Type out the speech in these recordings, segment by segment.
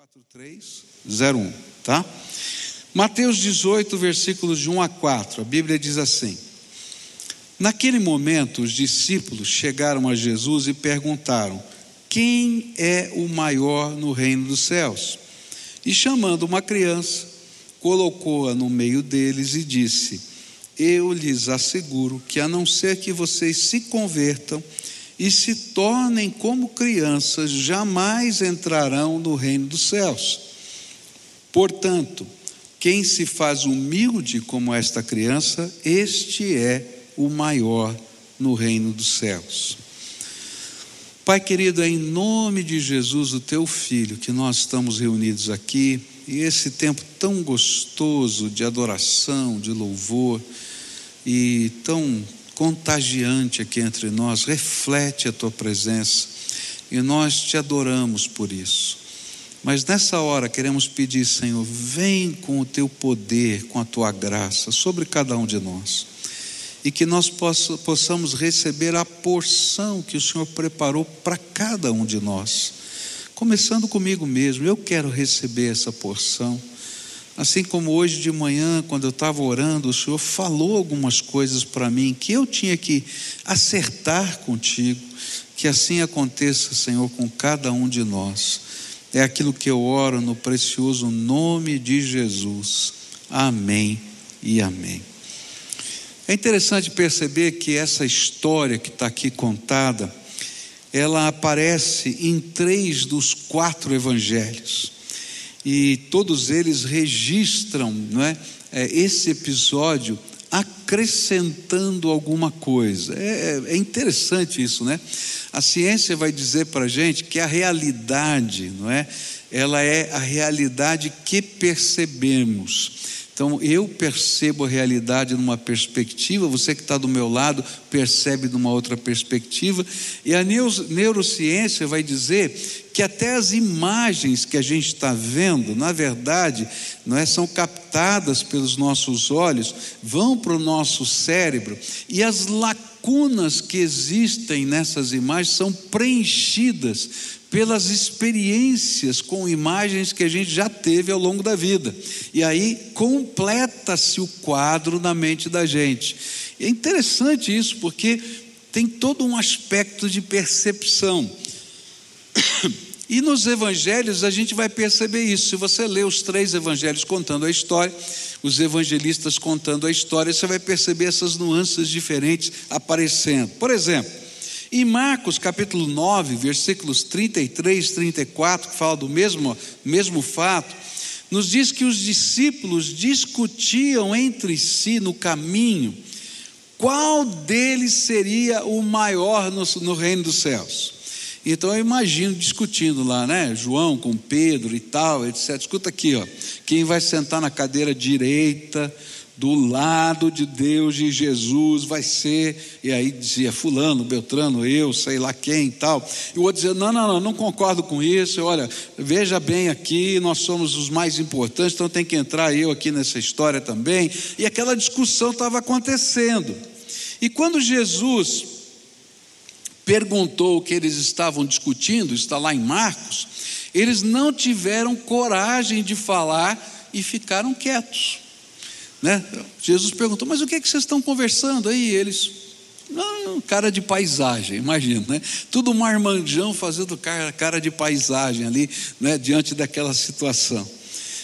4301, tá? Mateus 18, versículos de 1 a 4, a Bíblia diz assim: Naquele momento, os discípulos chegaram a Jesus e perguntaram: Quem é o maior no reino dos céus? E chamando uma criança, colocou-a no meio deles e disse: Eu lhes asseguro que, a não ser que vocês se convertam e se tornem como crianças, jamais entrarão no reino dos céus. Portanto, quem se faz humilde como esta criança, este é o maior no reino dos céus. Pai querido, é em nome de Jesus, o teu filho, que nós estamos reunidos aqui, e esse tempo tão gostoso de adoração, de louvor, e tão contagiante aqui entre nós, reflete a tua presença e nós te adoramos por isso. Mas nessa hora queremos pedir, Senhor, vem com o teu poder, com a tua graça sobre cada um de nós e que nós possamos receber a porção que o Senhor preparou para cada um de nós. Começando comigo mesmo, eu quero receber essa porção. Assim como hoje de manhã, quando eu estava orando, o Senhor falou algumas coisas para mim que eu tinha que acertar contigo. Que assim aconteça, Senhor, com cada um de nós. É aquilo que eu oro no precioso nome de Jesus. Amém e amém. É interessante perceber que essa história que está aqui contada, ela aparece em três dos quatro evangelhos e todos eles registram não é, é esse episódio acrescentando alguma coisa. É, é, é interessante isso, né? A ciência vai dizer para a gente que a realidade, não é? Ela é a realidade que percebemos. Então eu percebo a realidade numa perspectiva, você que está do meu lado percebe numa outra perspectiva, e a neurociência vai dizer que até as imagens que a gente está vendo, na verdade, não é, são captadas pelos nossos olhos, vão para o nosso cérebro, e as lacunas que existem nessas imagens são preenchidas pelas experiências com imagens que a gente já teve ao longo da vida. E aí completa-se o quadro na mente da gente. E é interessante isso, porque tem todo um aspecto de percepção. E nos evangelhos a gente vai perceber isso. Se você lê os três evangelhos contando a história, os evangelistas contando a história, você vai perceber essas nuances diferentes aparecendo. Por exemplo, em Marcos capítulo 9, versículos 33 e 34, que fala do mesmo, mesmo fato, nos diz que os discípulos discutiam entre si no caminho qual deles seria o maior no, no reino dos céus. Então eu imagino discutindo lá, né? João com Pedro e tal, etc. Escuta aqui, ó. Quem vai sentar na cadeira direita do lado de Deus de Jesus vai ser, e aí dizia fulano, Beltrano, eu, sei lá quem e tal. E o outro dizia: não, não, não, não concordo com isso. Olha, veja bem aqui, nós somos os mais importantes, então tem que entrar eu aqui nessa história também. E aquela discussão estava acontecendo. E quando Jesus perguntou o que eles estavam discutindo, está lá em Marcos, eles não tiveram coragem de falar e ficaram quietos. Né? Jesus perguntou: Mas o que, é que vocês estão conversando aí? Eles, não, cara de paisagem, imagina, né? Tudo marmanjão fazendo cara, cara de paisagem ali, né? diante daquela situação.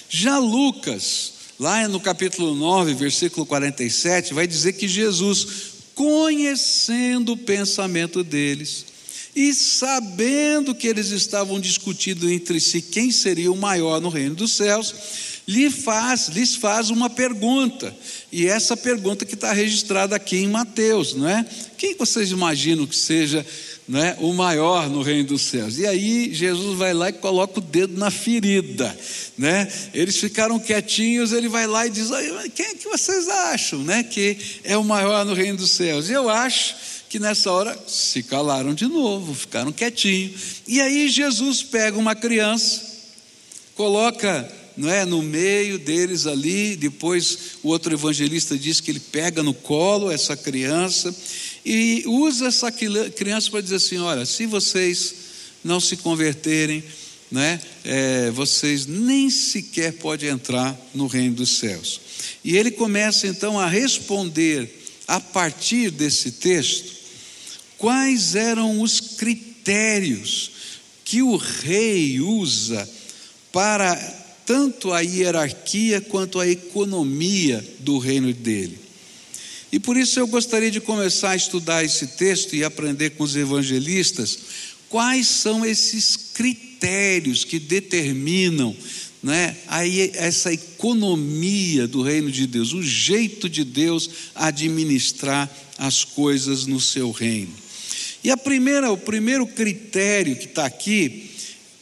Já Lucas, lá no capítulo 9, versículo 47, vai dizer que Jesus, conhecendo o pensamento deles, e sabendo que eles estavam discutindo entre si quem seria o maior no reino dos céus, lhe faz, lhes faz uma pergunta, e essa pergunta que está registrada aqui em Mateus, não é? Quem vocês imaginam que seja não é, o maior no reino dos céus? E aí Jesus vai lá e coloca o dedo na ferida, né? Eles ficaram quietinhos, ele vai lá e diz: quem é que vocês acham, né? Que é o maior no reino dos céus? E eu acho que nessa hora se calaram de novo, ficaram quietinhos. E aí Jesus pega uma criança, coloca não é, no meio deles ali. Depois o outro evangelista diz que ele pega no colo essa criança e usa essa criança para dizer assim: olha, se vocês não se converterem, né, é, vocês nem sequer podem entrar no reino dos céus. E ele começa então a responder, a partir desse texto, quais eram os critérios que o rei usa para tanto a hierarquia quanto a economia do reino dele. E por isso eu gostaria de começar a estudar esse texto e aprender com os evangelistas quais são esses critérios que determinam né, aí essa economia do reino de Deus, o jeito de Deus administrar as coisas no seu reino. E a primeira, o primeiro critério que está aqui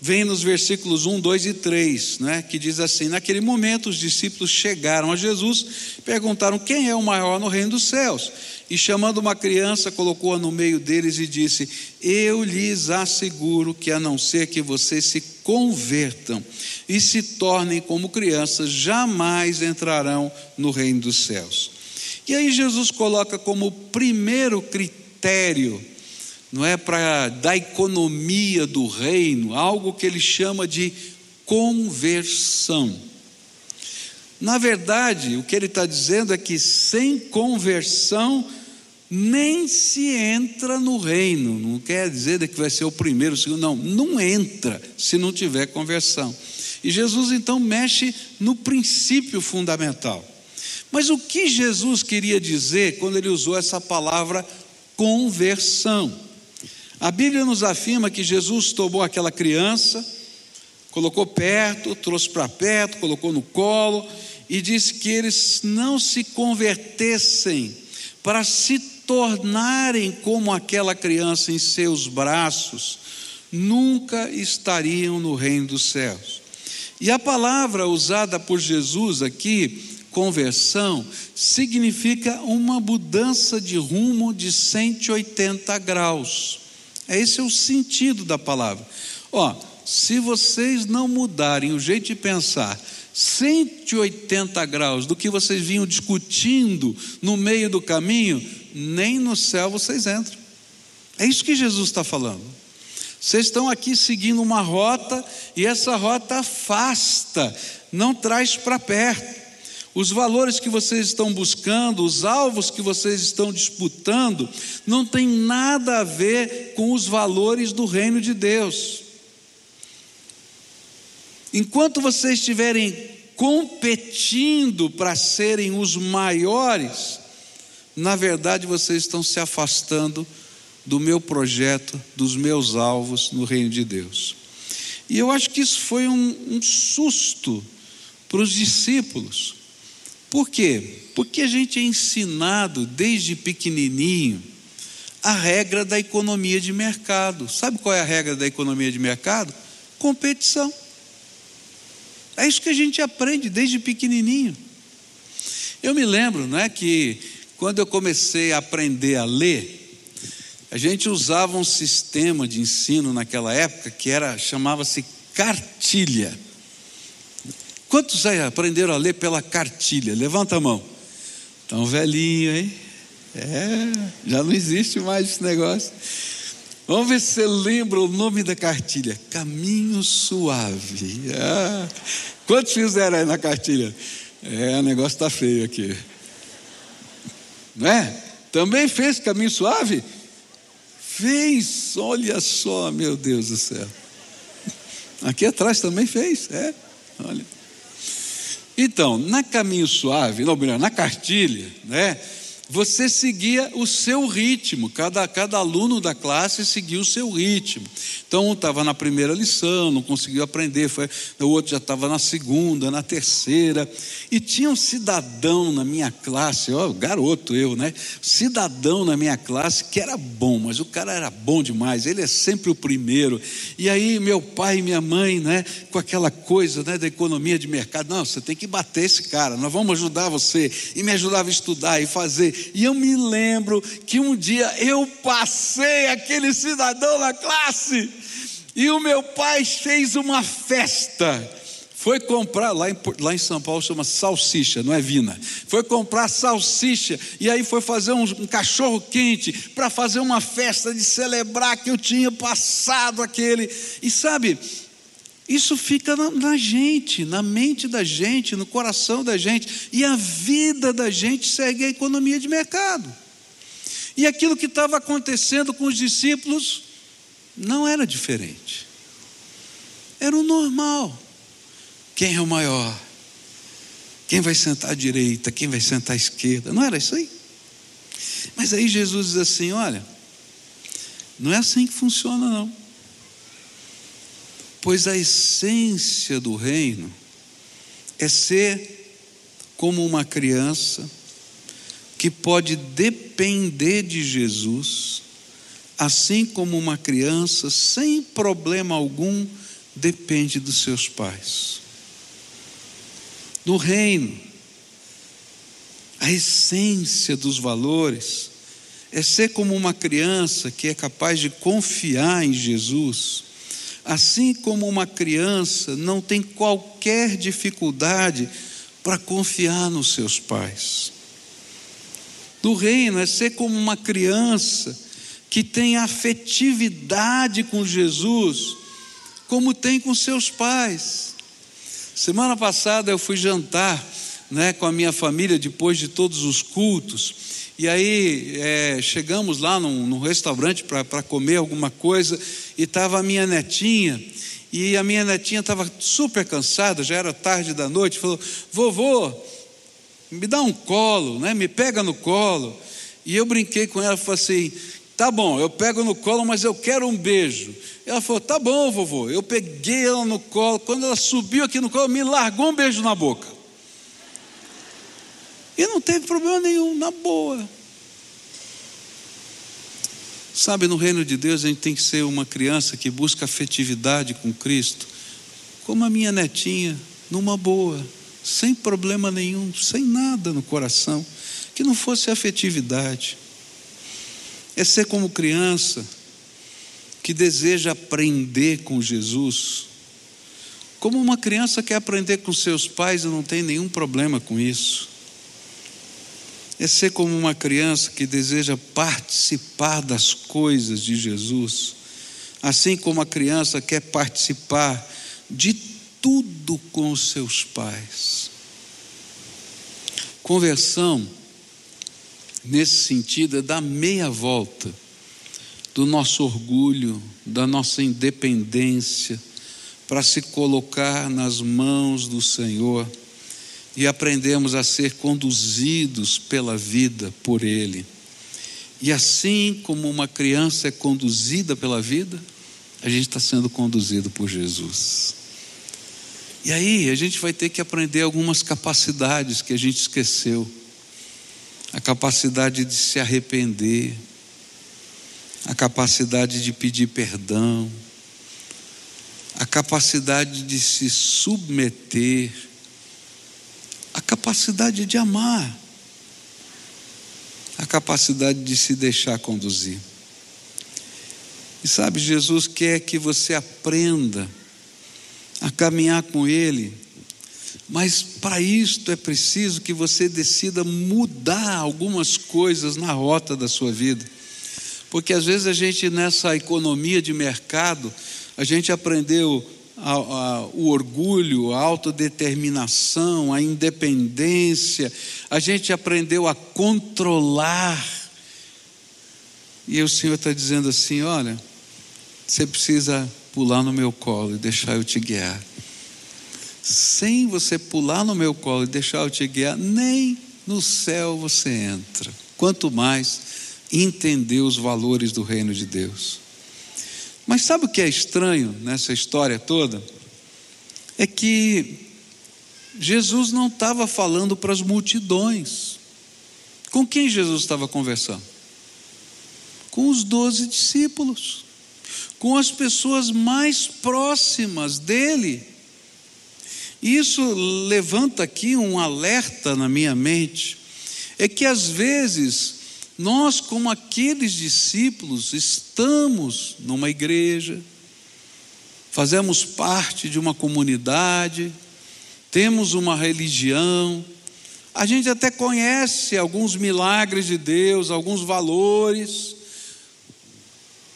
vem nos versículos 1, 2 e 3, né, que diz assim: Naquele momento os discípulos chegaram a Jesus, perguntaram quem é o maior no reino dos céus. E chamando uma criança, colocou-a no meio deles e disse: Eu lhes asseguro que, a não ser que vocês se convertam e se tornem como crianças, jamais entrarão no reino dos céus. E aí Jesus coloca como primeiro critério não é para da economia do reino, algo que ele chama de conversão. Na verdade, o que ele está dizendo é que sem conversão nem se entra no reino. Não quer dizer que vai ser o primeiro, o segundo, não, não entra se não tiver conversão. E Jesus então mexe no princípio fundamental. Mas o que Jesus queria dizer quando ele usou essa palavra conversão? A Bíblia nos afirma que Jesus tomou aquela criança, colocou perto, trouxe para perto, colocou no colo e disse que eles não se convertessem para se tornarem como aquela criança em seus braços, nunca estariam no reino dos céus. E a palavra usada por Jesus aqui, conversão, significa uma mudança de rumo de 180 graus. É esse é o sentido da palavra. Ó, se vocês não mudarem o jeito de pensar 180 graus do que vocês vinham discutindo no meio do caminho, nem no céu vocês entram. É isso que Jesus está falando. Vocês estão aqui seguindo uma rota e essa rota afasta, não traz para perto. Os valores que vocês estão buscando, os alvos que vocês estão disputando, não tem nada a ver com os valores do reino de Deus. Enquanto vocês estiverem competindo para serem os maiores, na verdade vocês estão se afastando do meu projeto, dos meus alvos no reino de Deus. E eu acho que isso foi um, um susto para os discípulos. Por quê? Porque a gente é ensinado desde pequenininho a regra da economia de mercado. Sabe qual é a regra da economia de mercado? Competição. É isso que a gente aprende desde pequenininho. Eu me lembro, não é que quando eu comecei a aprender a ler, a gente usava um sistema de ensino naquela época que era chamava-se cartilha. Quantos aí aprenderam a ler pela cartilha? Levanta a mão. Tão velhinho, hein? É, já não existe mais esse negócio. Vamos ver se você lembra o nome da cartilha. Caminho Suave. Ah, quantos fizeram aí na cartilha? É, o negócio está feio aqui. Não é? Também fez Caminho Suave? Fez, olha só, meu Deus do céu. Aqui atrás também fez, é. Olha. Então, na caminho suave, não, melhor, na cartilha, né? Você seguia o seu ritmo, cada, cada aluno da classe seguia o seu ritmo. Então, um estava na primeira lição, não conseguiu aprender, foi, o outro já estava na segunda, na terceira. E tinha um cidadão na minha classe, ó, garoto eu, né? Cidadão na minha classe que era bom, mas o cara era bom demais, ele é sempre o primeiro. E aí, meu pai e minha mãe, né, com aquela coisa né, da economia de mercado, não, você tem que bater esse cara, nós vamos ajudar você. E me ajudava a estudar e fazer. E eu me lembro que um dia eu passei aquele cidadão na classe e o meu pai fez uma festa. Foi comprar, lá em, lá em São Paulo chama salsicha, não é vina. Foi comprar salsicha e aí foi fazer um, um cachorro quente para fazer uma festa de celebrar que eu tinha passado aquele. E sabe, Isso fica na, na, gente, na mente da gente, no coração da gente, e a vida da gente segue a economia de mercado. E aquilo que estava acontecendo com os discípulos não era diferente. Era o normal. Quem é o maior? Quem vai sentar à direita? Quem vai sentar à esquerda? Não era isso aí? Mas aí Jesus diz assim: olha, não é assim que funciona, não. Pois a essência do reino é ser como uma criança que pode depender de Jesus, assim como uma criança, sem problema algum, depende dos seus pais. No reino, a essência dos valores é ser como uma criança que é capaz de confiar em Jesus Assim como uma criança não tem qualquer dificuldade para confiar nos seus pais. Do reino é ser como uma criança que tem afetividade com Jesus, como tem com seus pais. Semana passada eu fui jantar né, com a minha família depois de todos os cultos. E aí é, chegamos lá num, num restaurante para comer alguma coisa e estava a minha netinha. E a minha netinha estava super cansada, já era tarde da noite, falou: Vovô, me dá um colo, né? me pega no colo. E eu brinquei com ela, falei assim: Tá bom, eu pego no colo, mas eu quero um beijo. Ela falou: Tá bom, vovô. Eu peguei ela no colo. Quando ela subiu aqui no colo, me largou um beijo na boca. E não teve problema nenhum, na boa. Sabe, no reino de Deus a gente tem que ser uma criança que busca afetividade com Cristo, como a minha netinha, numa boa, sem problema nenhum, sem nada no coração, que não fosse afetividade. É ser como criança que deseja aprender com Jesus, como uma criança quer aprender com seus pais e não tem nenhum problema com isso é ser como uma criança que deseja participar das coisas de Jesus, assim como a criança quer participar de tudo com os seus pais. Conversão, nesse sentido, é dar meia volta do nosso orgulho, da nossa independência, para se colocar nas mãos do Senhor e aprendemos a ser conduzidos pela vida por Ele. E assim como uma criança é conduzida pela vida, a gente está sendo conduzido por Jesus. E aí a gente vai ter que aprender algumas capacidades que a gente esqueceu. A capacidade de se arrepender, a capacidade de pedir perdão, a capacidade de se submeter a capacidade de amar, a capacidade de se deixar conduzir. E sabe, Jesus quer que você aprenda a caminhar com Ele, mas para isto é preciso que você decida mudar algumas coisas na rota da sua vida. Porque às vezes a gente, nessa economia de mercado, a gente aprendeu a, a, o orgulho, a autodeterminação, a independência, a gente aprendeu a controlar. E o Senhor está dizendo assim: olha, você precisa pular no meu colo e deixar eu te guiar. Sem você pular no meu colo e deixar eu te guiar, nem no céu você entra. Quanto mais entender os valores do reino de Deus. Mas sabe o que é estranho nessa história toda? É que Jesus não estava falando para as multidões. Com quem Jesus estava conversando? Com os doze discípulos, com as pessoas mais próximas dele. Isso levanta aqui um alerta na minha mente, é que às vezes nós, como aqueles discípulos, estamos numa igreja, fazemos parte de uma comunidade, temos uma religião, a gente até conhece alguns milagres de Deus, alguns valores,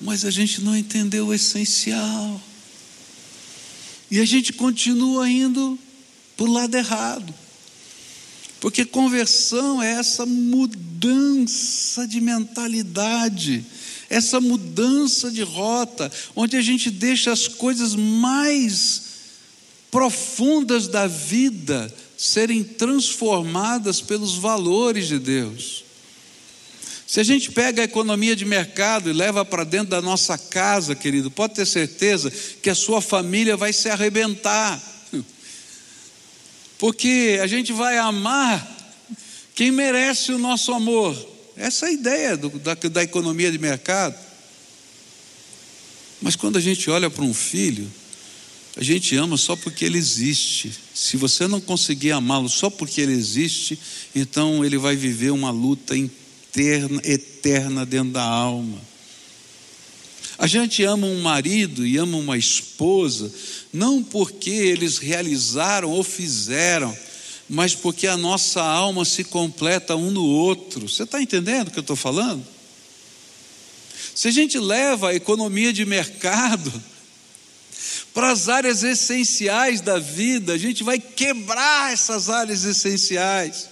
mas a gente não entendeu o essencial. E a gente continua indo para o lado errado. Porque conversão é essa mudança de mentalidade, essa mudança de rota, onde a gente deixa as coisas mais profundas da vida serem transformadas pelos valores de Deus. Se a gente pega a economia de mercado e leva para dentro da nossa casa, querido, pode ter certeza que a sua família vai se arrebentar. Porque a gente vai amar quem merece o nosso amor. Essa é a ideia do, da, da economia de mercado. Mas quando a gente olha para um filho, a gente ama só porque ele existe. Se você não conseguir amá-lo só porque ele existe, então ele vai viver uma luta interna, eterna dentro da alma. A gente ama um marido e ama uma esposa, não porque eles realizaram ou fizeram, mas porque a nossa alma se completa um no outro. Você está entendendo o que eu estou falando? Se a gente leva a economia de mercado, para as áreas essenciais da vida, a gente vai quebrar essas áreas essenciais.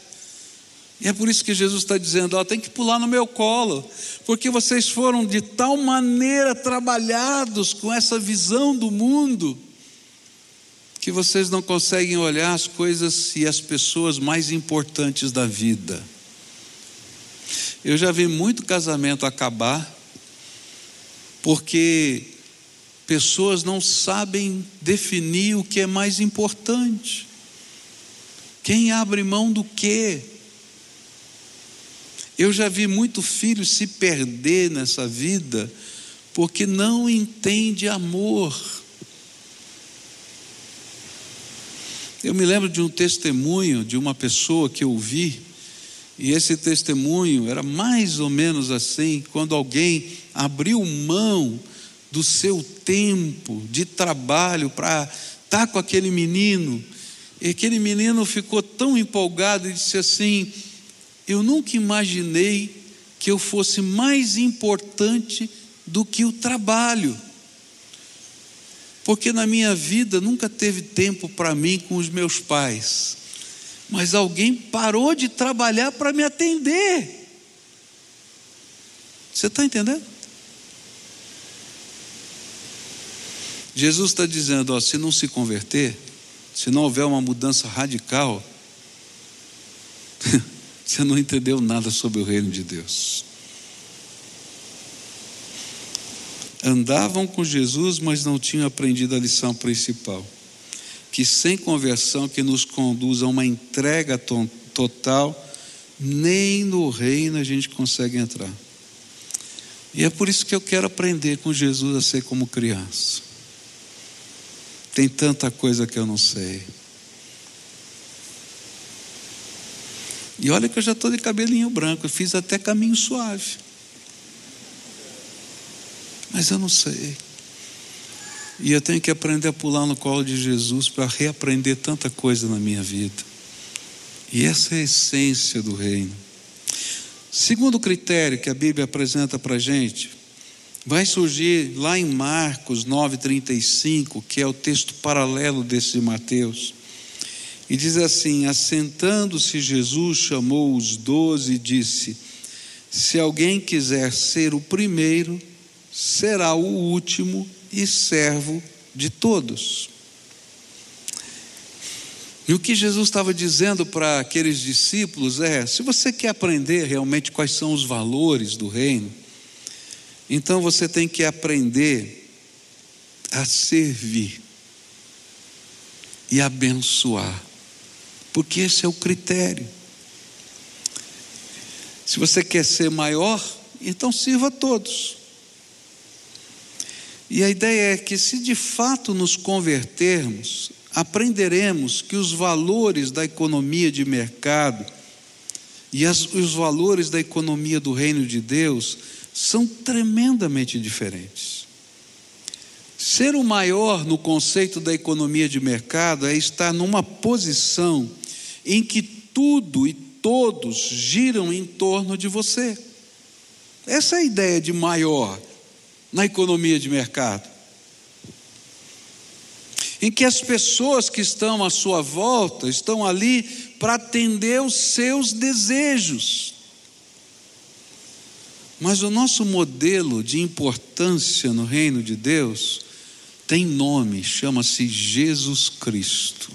E é por isso que Jesus está dizendo: ó, tem que pular no meu colo, porque vocês foram de tal maneira trabalhados com essa visão do mundo, que vocês não conseguem olhar as coisas e as pessoas mais importantes da vida. Eu já vi muito casamento acabar, porque Pessoas não sabem definir o que é mais importante. Quem abre mão do quê? Eu já vi muito filho se perder nessa vida porque não entende amor. Eu me lembro de um testemunho de uma pessoa que eu vi, e esse testemunho era mais ou menos assim: quando alguém abriu mão do seu tempo de trabalho para estar tá com aquele menino. E aquele menino ficou tão empolgado e disse assim: Eu nunca imaginei que eu fosse mais importante do que o trabalho. Porque na minha vida nunca teve tempo para mim com os meus pais. Mas alguém parou de trabalhar para me atender. Você está entendendo? Jesus está dizendo: ó, se não se converter, se não houver uma mudança radical, você não entendeu nada sobre o reino de Deus. Andavam com Jesus, mas não tinham aprendido a lição principal. Que sem conversão que nos conduz a uma entrega total, nem no reino a gente consegue entrar. E é por isso que eu quero aprender com Jesus a ser como criança. Tem tanta coisa que eu não sei. E olha que eu já estou de cabelinho branco, eu fiz até caminho suave. Mas eu não sei. E eu tenho que aprender a pular no colo de Jesus para reaprender tanta coisa na minha vida. E essa é a essência do reino. Segundo critério que a Bíblia apresenta para a gente, vai surgir lá em Marcos 9,35, que é o texto paralelo desse de Mateus. E diz assim: Assentando-se, Jesus chamou os doze e disse: Se alguém quiser ser o primeiro, será o último e servo de todos. E o que Jesus estava dizendo para aqueles discípulos é: se você quer aprender realmente quais são os valores do reino, então você tem que aprender a servir e abençoar, porque esse é o critério. Se você quer ser maior, então sirva a todos. E a ideia é que, se de fato nos convertermos, aprenderemos que os valores da economia de mercado e as, os valores da economia do reino de Deus são tremendamente diferentes. Ser o maior no conceito da economia de mercado é estar numa posição em que tudo e todos giram em torno de você. Essa é a ideia de maior na economia de mercado. em que as pessoas que estão à sua volta estão ali para atender os seus desejos. Mas o nosso modelo de importância no reino de Deus tem nome, chama-se Jesus Cristo.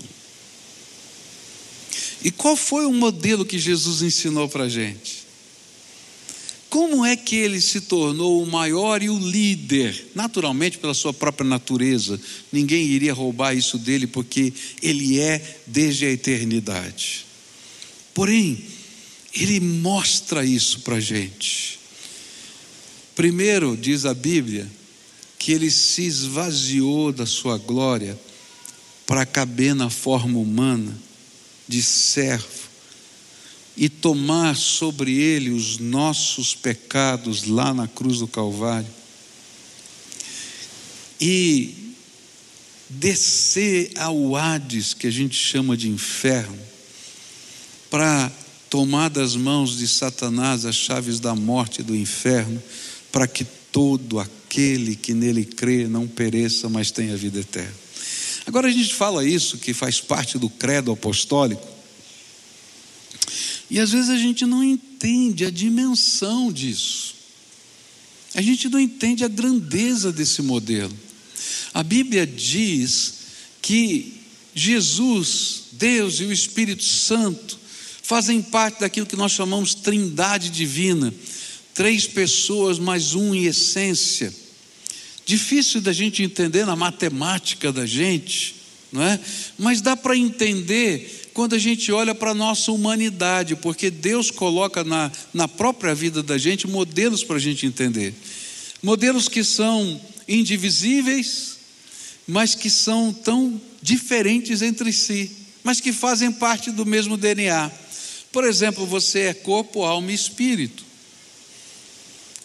E qual foi o modelo que Jesus ensinou para a gente? Como é que ele se tornou o maior e o líder? Naturalmente, pela sua própria natureza, ninguém iria roubar isso dele, porque ele é desde a eternidade. Porém, ele mostra isso para a gente. Primeiro, diz a Bíblia, que ele se esvaziou da sua glória para caber na forma humana de servo e tomar sobre ele os nossos pecados lá na cruz do Calvário e descer ao Hades, que a gente chama de inferno, para tomar das mãos de Satanás as chaves da morte e do inferno, para que todo aquele que nele crê não pereça, mas tenha vida eterna. Agora a gente fala isso que faz parte do credo apostólico, e às vezes a gente não entende a dimensão disso. A gente não entende a grandeza desse modelo. A Bíblia diz que Jesus, Deus e o Espírito Santo fazem parte daquilo que nós chamamos trindade divina. Três pessoas mais um em essência. Difícil da gente entender na matemática da gente, não é? Mas dá para entender quando a gente olha para a nossa humanidade, porque Deus coloca na, na própria vida da gente modelos para a gente entender. Modelos que são indivisíveis, mas que são tão diferentes entre si, mas que fazem parte do mesmo DNA. Por exemplo, você é corpo, alma e espírito.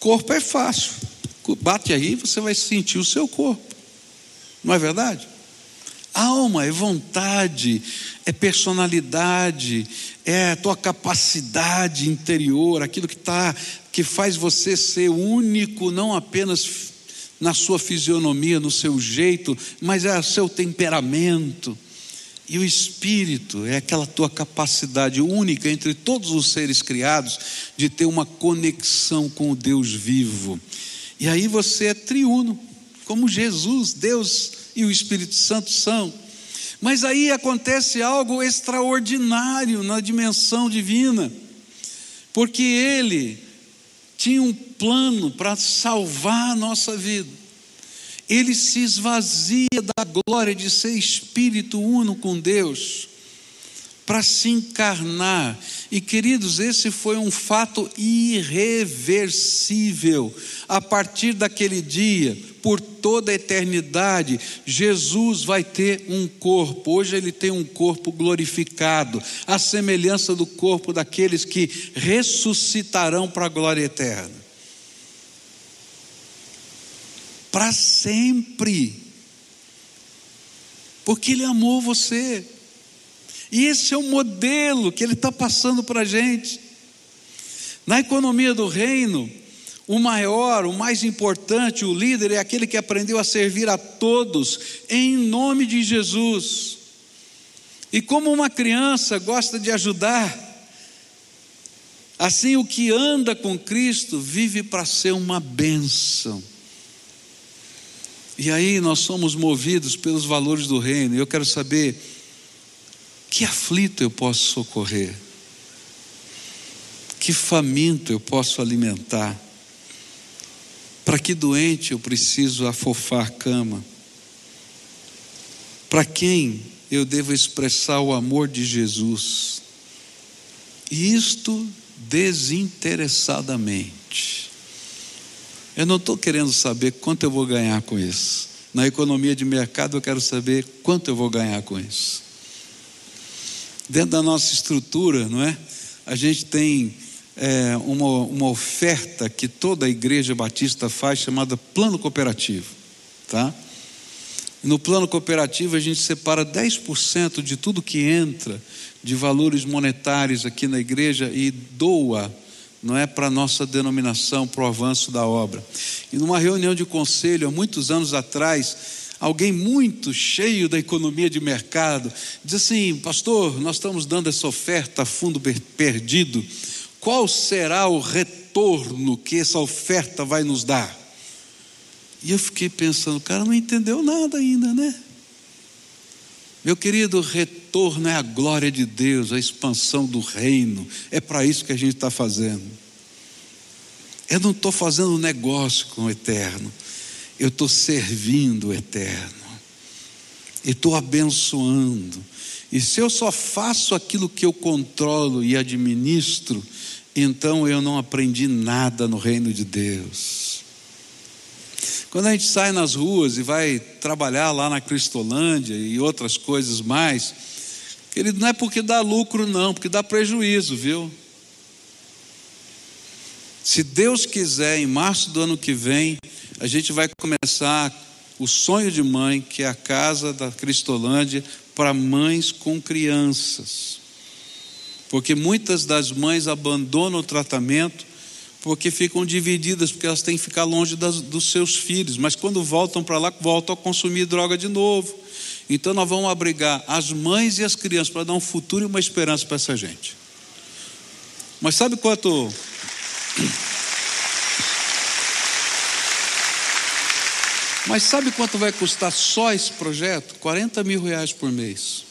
Corpo é fácil. Bate aí, você vai sentir o seu corpo. Não é verdade? Alma é vontade, é personalidade, é a tua capacidade interior, aquilo que tá, que faz você ser único, não apenas na sua fisionomia, no seu jeito, mas é o seu temperamento. E o espírito é aquela tua capacidade única entre todos os seres criados de ter uma conexão com o Deus vivo. E aí você é triuno, como Jesus, Deus e o Espírito Santo são. Mas aí acontece algo extraordinário na dimensão divina, porque Ele tinha um plano para salvar a nossa vida. Ele se esvazia da glória de ser Espírito uno com Deus para se encarnar. E queridos, esse foi um fato irreversível. A partir daquele dia, por toda a eternidade, Jesus vai ter um corpo. Hoje ele tem um corpo glorificado, a semelhança do corpo daqueles que ressuscitarão para a glória eterna. Para sempre. Porque ele amou você. E esse é o modelo que ele está passando para a gente. Na economia do reino, o maior, o mais importante, o líder é aquele que aprendeu a servir a todos em nome de Jesus. E como uma criança gosta de ajudar, assim o que anda com Cristo vive para ser uma bênção. E aí nós somos movidos pelos valores do reino. E eu quero saber que aflito eu posso socorrer? Que faminto eu posso alimentar? Para que doente eu preciso afofar a cama? Para quem eu devo expressar o amor de Jesus? E isto desinteressadamente. Eu não estou querendo saber quanto eu vou ganhar com isso. Na economia de mercado, eu quero saber quanto eu vou ganhar com isso. Dentro da nossa estrutura, não é? A gente tem é, uma, uma oferta que toda a igreja batista faz chamada plano cooperativo, tá? No plano cooperativo a gente separa 10% de tudo que entra de valores monetários aqui na igreja e doa, não é para a nossa denominação, para o avanço da obra. E numa reunião de conselho, há muitos anos atrás, alguém muito cheio da economia de mercado, diz assim: Pastor, nós estamos dando essa oferta a fundo perdido, qual será o retorno que essa oferta vai nos dar? E eu fiquei pensando, o cara não entendeu nada ainda, né? Meu querido, retorno é a glória de Deus, a expansão do reino, é para isso que a gente está fazendo. Eu não estou fazendo negócio com o eterno, eu estou servindo o eterno, e estou abençoando. E se eu só faço aquilo que eu controlo e administro, então eu não aprendi nada no reino de Deus. Quando a gente sai nas ruas e vai trabalhar lá na Cristolândia e outras coisas mais, querido, não é porque dá lucro, não, porque dá prejuízo, viu? Se Deus quiser, em março do ano que vem, a gente vai começar o sonho de mãe, que é a casa da Cristolândia, para mães com crianças. Porque muitas das mães abandonam o tratamento porque ficam divididas, porque elas têm que ficar longe das, dos seus filhos, mas quando voltam para lá, voltam a consumir droga de novo. Então nós vamos abrigar as mães e as crianças para dar um futuro e uma esperança para essa gente. Mas sabe quanto. Mas sabe quanto vai custar só esse projeto? 40 mil reais por mês.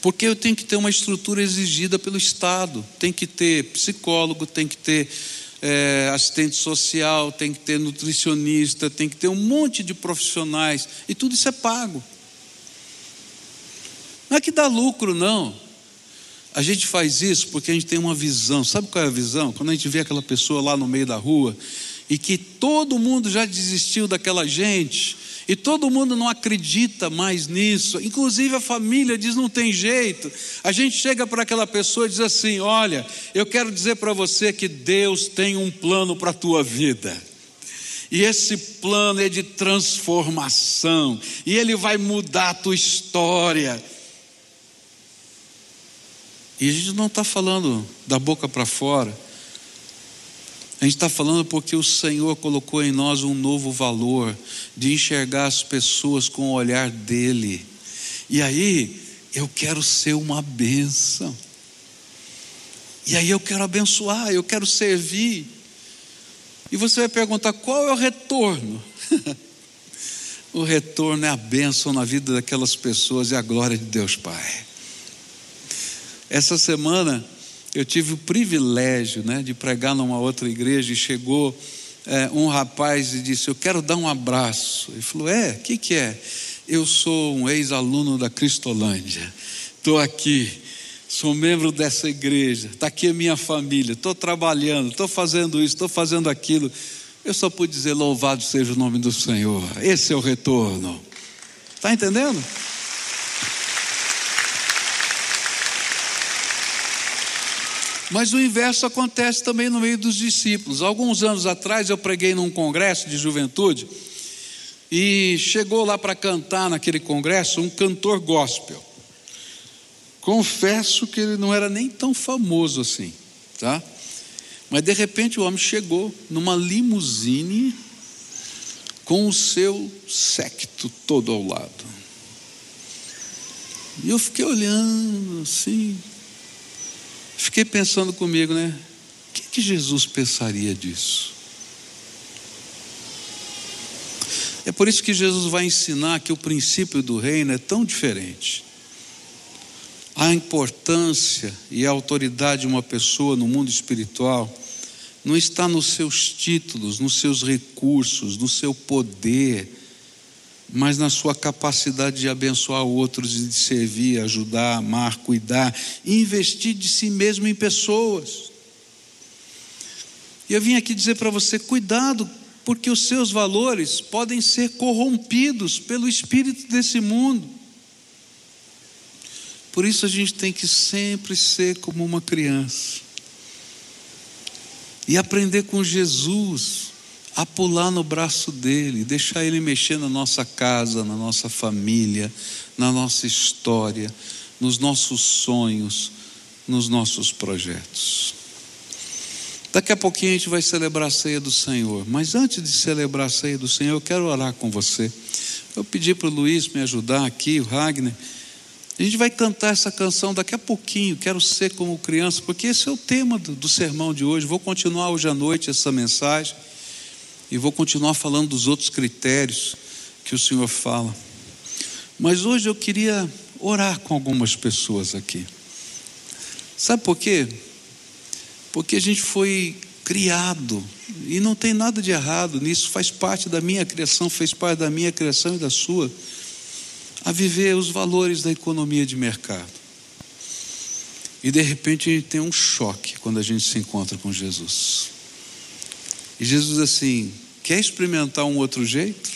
Porque eu tenho que ter uma estrutura exigida pelo Estado, tem que ter psicólogo, tem que ter é, assistente social, tem que ter nutricionista, tem que ter um monte de profissionais, e tudo isso é pago. Não é que dá lucro, não. A gente faz isso porque a gente tem uma visão. Sabe qual é a visão? Quando a gente vê aquela pessoa lá no meio da rua e que todo mundo já desistiu daquela gente, e todo mundo não acredita mais nisso, inclusive a família diz: não tem jeito. A gente chega para aquela pessoa e diz assim: olha, eu quero dizer para você que Deus tem um plano para a tua vida. E esse plano é de transformação, e ele vai mudar a tua história. E a gente não está falando da boca para fora, a gente está falando porque o Senhor colocou em nós um novo valor de enxergar as pessoas com o olhar dele. E aí, eu quero ser uma bênção. E aí eu quero abençoar, eu quero servir. E você vai perguntar qual é o retorno? o retorno é a bênção na vida daquelas pessoas e a glória de Deus Pai. Essa semana eu tive o privilégio né, de pregar numa outra igreja e chegou é, um rapaz e disse: Eu quero dar um abraço. Ele falou: É, o que, que é? Eu sou um ex-aluno da Cristolândia, estou aqui, sou membro dessa igreja, está aqui a minha família, estou trabalhando, estou fazendo isso, estou fazendo aquilo. Eu só pude dizer: Louvado seja o nome do Senhor, esse é o retorno. Está entendendo? Mas o inverso acontece também no meio dos discípulos. Alguns anos atrás eu preguei num congresso de juventude e chegou lá para cantar naquele congresso um cantor gospel. Confesso que ele não era nem tão famoso assim, tá? Mas de repente o homem chegou numa limusine com o seu séquito todo ao lado. E eu fiquei olhando assim, Fiquei pensando comigo, né? O que, que Jesus pensaria disso? É por isso que Jesus vai ensinar que o princípio do reino é tão diferente. A importância e a autoridade de uma pessoa no mundo espiritual não está nos seus títulos, nos seus recursos, no seu poder, mas na sua capacidade de abençoar outros e de servir, ajudar, amar, cuidar, investir de si mesmo em pessoas. E eu vim aqui dizer para você: cuidado, porque os seus valores podem ser corrompidos pelo espírito desse mundo. Por isso a gente tem que sempre ser como uma criança e aprender com Jesus a pular no braço dele, deixar ele mexer na nossa casa, na nossa família, na nossa história, nos nossos sonhos, nos nossos projetos. Daqui a pouquinho a gente vai celebrar a ceia do Senhor. Mas antes de celebrar a ceia do Senhor, eu quero orar com você. Eu pedi para o Luiz me ajudar aqui, o Ragnar. A gente vai cantar essa canção daqui a pouquinho. Quero ser como criança, porque esse é o tema do, do sermão de hoje. Vou continuar hoje à noite essa mensagem e vou continuar falando dos outros critérios que o Senhor fala. Mas hoje eu queria orar com algumas pessoas aqui. Sabe por quê? Porque a gente foi criado e não tem nada de errado nisso, faz parte da minha criação, fez parte da minha criação e da sua a viver os valores da economia de mercado. E de repente a gente tem um choque quando a gente se encontra com Jesus. E Jesus assim, quer experimentar um outro jeito?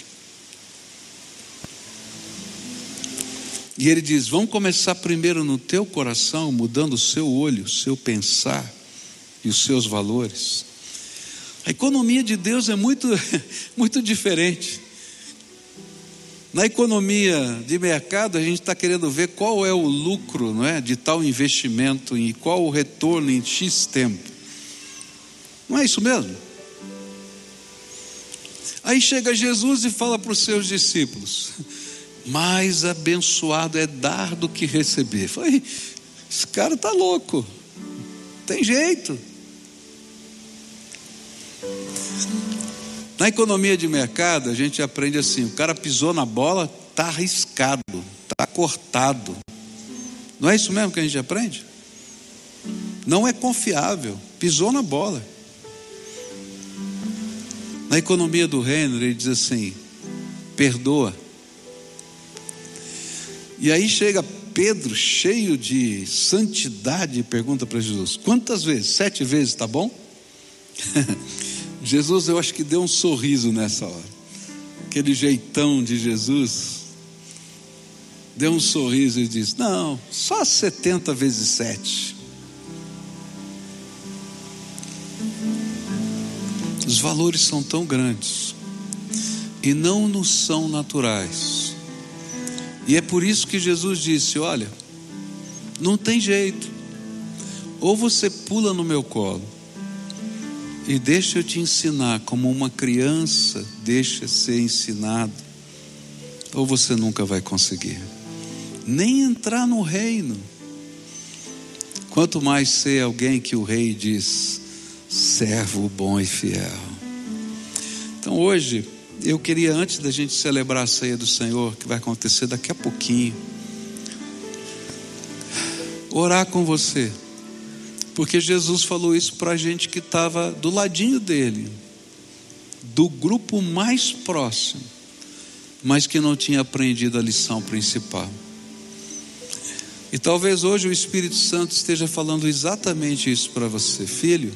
E ele diz: Vamos começar primeiro no teu coração, mudando o seu olho, o seu pensar e os seus valores. A economia de Deus é muito, muito diferente. Na economia de mercado, a gente está querendo ver qual é o lucro não é, de tal investimento e qual o retorno em X tempo. Não é isso mesmo? Aí chega Jesus e fala para os seus discípulos: mais abençoado é dar do que receber. Falei, esse cara está louco, tem jeito. Na economia de mercado, a gente aprende assim: o cara pisou na bola, está arriscado, está cortado. Não é isso mesmo que a gente aprende? Não é confiável, pisou na bola. Na economia do reino, ele diz assim: perdoa. E aí chega Pedro, cheio de santidade, e pergunta para Jesus: quantas vezes? Sete vezes, tá bom? Jesus, eu acho que deu um sorriso nessa hora. Aquele jeitão de Jesus. Deu um sorriso e disse: Não, só 70 vezes 7. Os valores são tão grandes e não nos são naturais. E é por isso que Jesus disse: Olha, não tem jeito. Ou você pula no meu colo, e deixa eu te ensinar como uma criança deixa ser ensinado, ou você nunca vai conseguir, nem entrar no reino. Quanto mais ser alguém que o rei diz, servo bom e fiel. Então hoje, eu queria, antes da gente celebrar a ceia do Senhor, que vai acontecer daqui a pouquinho, orar com você porque Jesus falou isso para a gente que estava do ladinho dele, do grupo mais próximo, mas que não tinha aprendido a lição principal. E talvez hoje o Espírito Santo esteja falando exatamente isso para você, filho.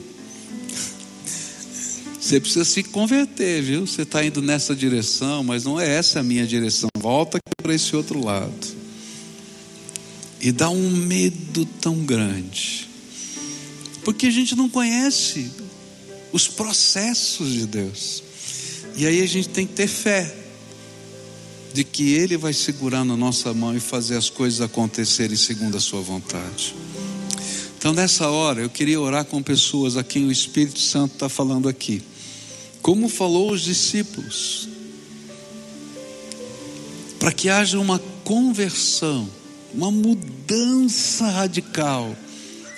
Você precisa se converter, viu? Você está indo nessa direção, mas não é essa a minha direção. Volta para esse outro lado. E dá um medo tão grande porque a gente não conhece os processos de Deus. E aí a gente tem que ter fé de que Ele vai segurar na nossa mão e fazer as coisas acontecerem segundo a Sua vontade. Então, nessa hora, eu queria orar com pessoas a quem o Espírito Santo está falando aqui, como falou os discípulos, para que haja uma conversão, uma mudança radical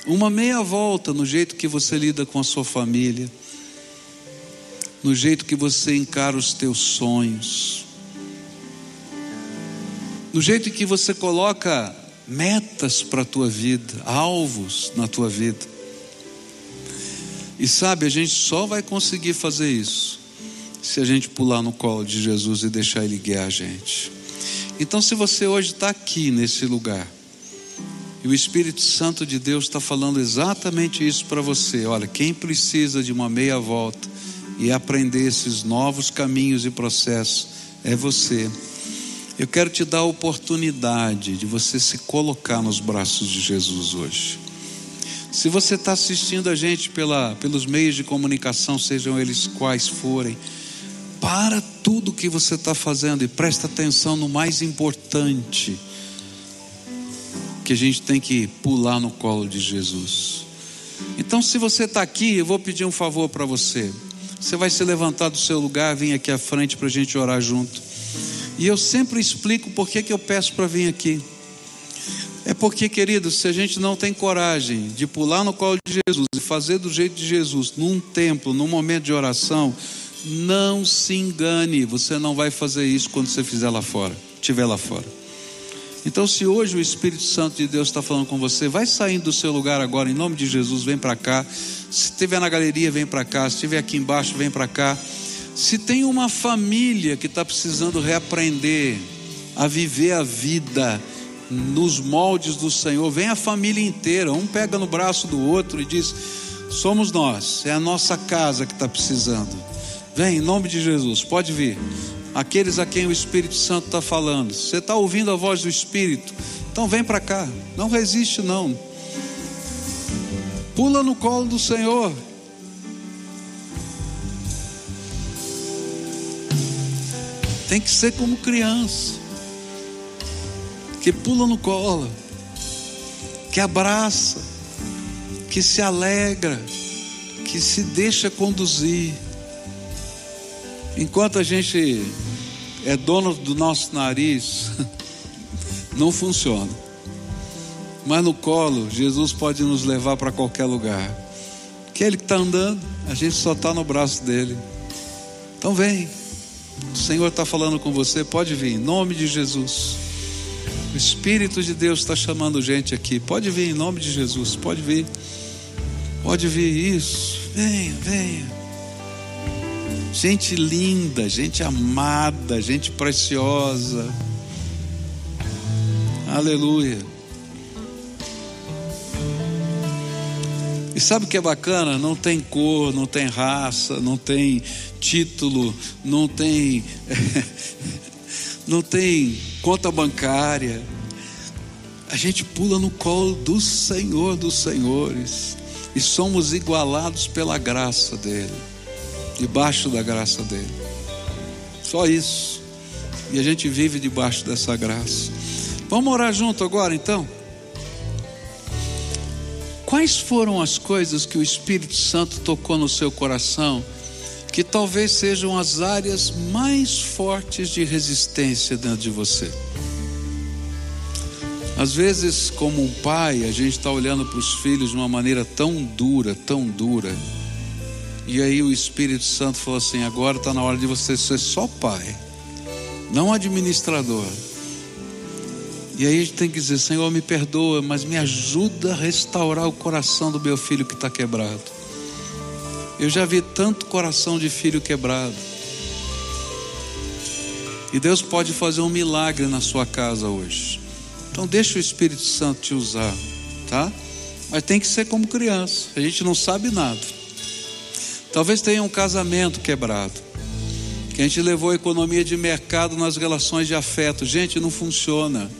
uma meia volta no jeito que você lida com a sua família, no jeito que você encara os teus sonhos, no jeito que você coloca metas para a tua vida, alvos na tua vida. E sabe, a gente só vai conseguir fazer isso se a gente pular no colo de Jesus e deixar Ele guiar a gente. Então, se você hoje está aqui nesse lugar, e o Espírito Santo de Deus está falando exatamente isso para você. Olha, quem precisa de uma meia volta e aprender esses novos caminhos e processos é você. Eu quero te dar a oportunidade de você se colocar nos braços de Jesus hoje. Se você está assistindo a gente pela, pelos meios de comunicação, sejam eles quais forem, para tudo que você está fazendo e presta atenção no mais importante que a gente tem que pular no colo de Jesus. Então, se você está aqui, eu vou pedir um favor para você. Você vai se levantar do seu lugar, vir aqui à frente para a gente orar junto. E eu sempre explico por que, eu peço para vir aqui. Porque, querido, se a gente não tem coragem de pular no colo de Jesus e fazer do jeito de Jesus, num templo, num momento de oração, não se engane, você não vai fazer isso quando você fizer lá fora, estiver lá fora. Então, se hoje o Espírito Santo de Deus está falando com você, vai saindo do seu lugar agora, em nome de Jesus, vem para cá. Se estiver na galeria, vem para cá. Se estiver aqui embaixo, vem para cá. Se tem uma família que está precisando reaprender a viver a vida nos moldes do Senhor, vem a família inteira. Um pega no braço do outro e diz: Somos nós, é a nossa casa que está precisando. Vem, em nome de Jesus, pode vir aqueles a quem o Espírito Santo está falando. Você está ouvindo a voz do Espírito? Então vem para cá, não resiste não. Pula no colo do Senhor. Tem que ser como criança, que pula no colo, que abraça, que se alegra, que se deixa conduzir. Enquanto a gente é dono do nosso nariz, não funciona. Mas no colo, Jesus pode nos levar para qualquer lugar. Que ele que está andando, a gente só está no braço dele. Então vem. O Senhor está falando com você, pode vir, em nome de Jesus. O Espírito de Deus está chamando gente aqui. Pode vir em nome de Jesus, pode vir. Pode vir isso. Venha, venha gente linda, gente amada, gente preciosa. Aleluia. E sabe o que é bacana? Não tem cor, não tem raça, não tem título, não tem não tem conta bancária. A gente pula no colo do Senhor dos Senhores e somos igualados pela graça dele debaixo da graça dele. Só isso. E a gente vive debaixo dessa graça. Vamos orar junto agora então? Quais foram as coisas que o Espírito Santo tocou no seu coração, que talvez sejam as áreas mais fortes de resistência dentro de você? Às vezes, como um pai, a gente está olhando para os filhos de uma maneira tão dura, tão dura e aí o Espírito Santo falou assim: agora está na hora de você ser só pai, não administrador. E aí a gente tem que dizer: Senhor, me perdoa, mas me ajuda a restaurar o coração do meu filho que está quebrado. Eu já vi tanto coração de filho quebrado. E Deus pode fazer um milagre na sua casa hoje. Então deixa o Espírito Santo te usar, tá? Mas tem que ser como criança. A gente não sabe nada. Talvez tenha um casamento quebrado. Que a gente levou a economia de mercado nas relações de afeto. Gente, não funciona.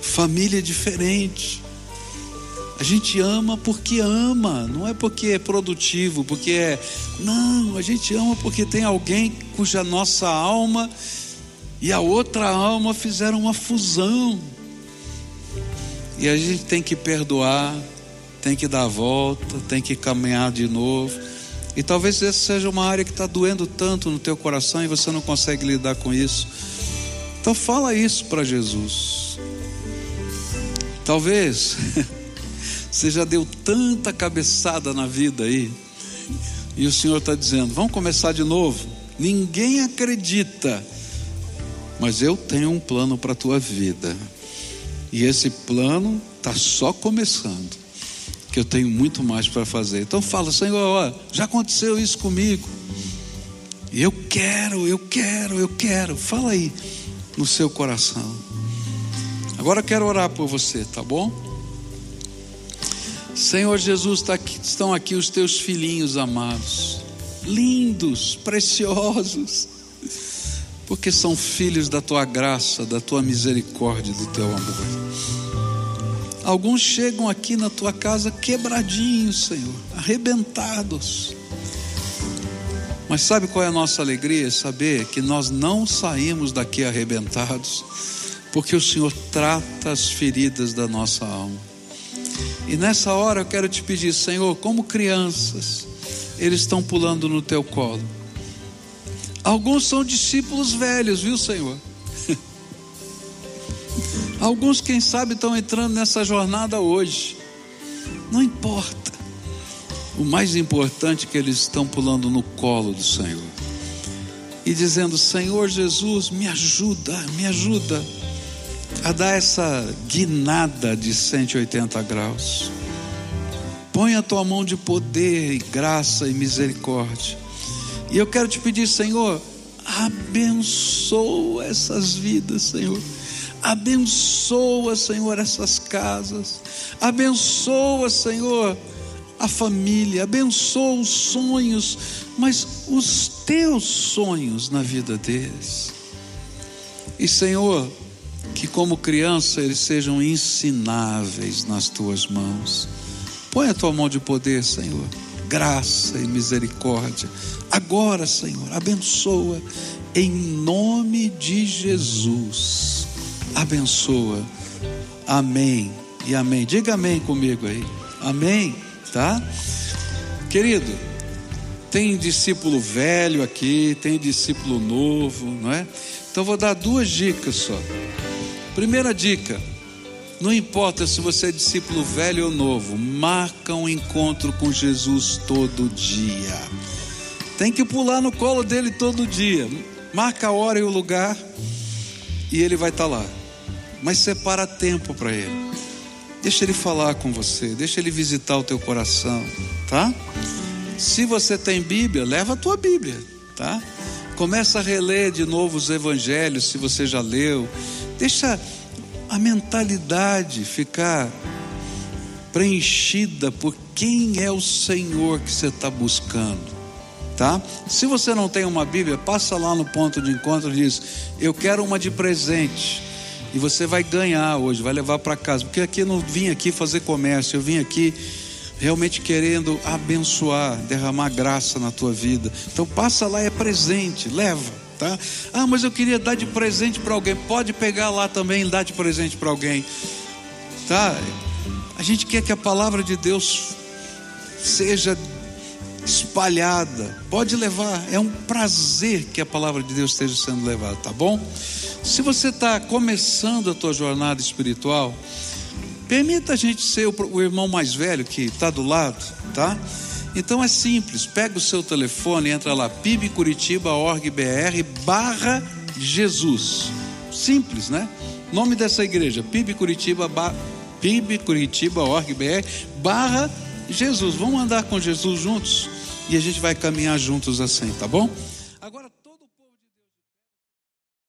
Família é diferente. A gente ama porque ama, não é porque é produtivo, porque é. Não, a gente ama porque tem alguém cuja nossa alma e a outra alma fizeram uma fusão. E a gente tem que perdoar, tem que dar a volta, tem que caminhar de novo. E talvez essa seja uma área que está doendo tanto no teu coração e você não consegue lidar com isso. Então fala isso para Jesus. Talvez você já deu tanta cabeçada na vida aí. E o Senhor está dizendo: vamos começar de novo. Ninguém acredita, mas eu tenho um plano para a tua vida. E esse plano está só começando que eu tenho muito mais para fazer. Então fala, Senhor, ó, já aconteceu isso comigo. Eu quero, eu quero, eu quero. Fala aí no seu coração. Agora eu quero orar por você, tá bom? Senhor Jesus, tá aqui, estão aqui os teus filhinhos amados, lindos, preciosos, porque são filhos da tua graça, da tua misericórdia, do teu amor. Alguns chegam aqui na tua casa quebradinhos, Senhor, arrebentados. Mas sabe qual é a nossa alegria? Saber que nós não saímos daqui arrebentados, porque o Senhor trata as feridas da nossa alma. E nessa hora eu quero te pedir, Senhor, como crianças, eles estão pulando no teu colo. Alguns são discípulos velhos, viu, Senhor? Alguns, quem sabe, estão entrando nessa jornada hoje. Não importa. O mais importante é que eles estão pulando no colo do Senhor e dizendo: Senhor Jesus, me ajuda, me ajuda a dar essa guinada de 180 graus. Põe a tua mão de poder e graça e misericórdia. E eu quero te pedir, Senhor, abençoa essas vidas, Senhor. Abençoa, Senhor, essas casas. Abençoa, Senhor, a família. Abençoa os sonhos, mas os teus sonhos na vida deles. E, Senhor, que como criança eles sejam ensináveis nas tuas mãos. Põe a tua mão de poder, Senhor, graça e misericórdia. Agora, Senhor, abençoa em nome de Jesus. Abençoa. Amém e amém. Diga amém comigo aí. Amém, tá? Querido, tem discípulo velho aqui, tem discípulo novo, não é? Então vou dar duas dicas só. Primeira dica: não importa se você é discípulo velho ou novo, marca um encontro com Jesus todo dia. Tem que pular no colo dele todo dia. Marca a hora e o lugar e ele vai estar lá. Mas separa tempo para ele. Deixa ele falar com você, deixa ele visitar o teu coração, tá? Se você tem Bíblia, leva a tua Bíblia, tá? Começa a reler de novo os evangelhos, se você já leu. Deixa a mentalidade ficar preenchida por quem é o Senhor que você está buscando, tá? Se você não tem uma Bíblia, passa lá no ponto de encontro e diz: Eu quero uma de presente. E você vai ganhar hoje, vai levar para casa, porque aqui eu não vim aqui fazer comércio, eu vim aqui realmente querendo abençoar, derramar graça na tua vida. Então passa lá, é presente, leva tá? Ah, mas eu queria dar de presente para alguém. Pode pegar lá também e dar de presente para alguém, tá? A gente quer que a palavra de Deus seja espalhada. Pode levar, é um prazer que a palavra de Deus esteja sendo levada, tá bom? Se você está começando a tua jornada espiritual, permita a gente ser o, irmão mais velho que está do lado, tá? Então é simples, pega o seu telefone, entra lá, pibcuritiba.org.br barra Jesus. Simples, né? Nome dessa igreja, pibcuritiba, pibcuritiba.org.br barra Jesus. Vamos andar com Jesus juntos e a gente vai caminhar juntos assim, tá bom? Agora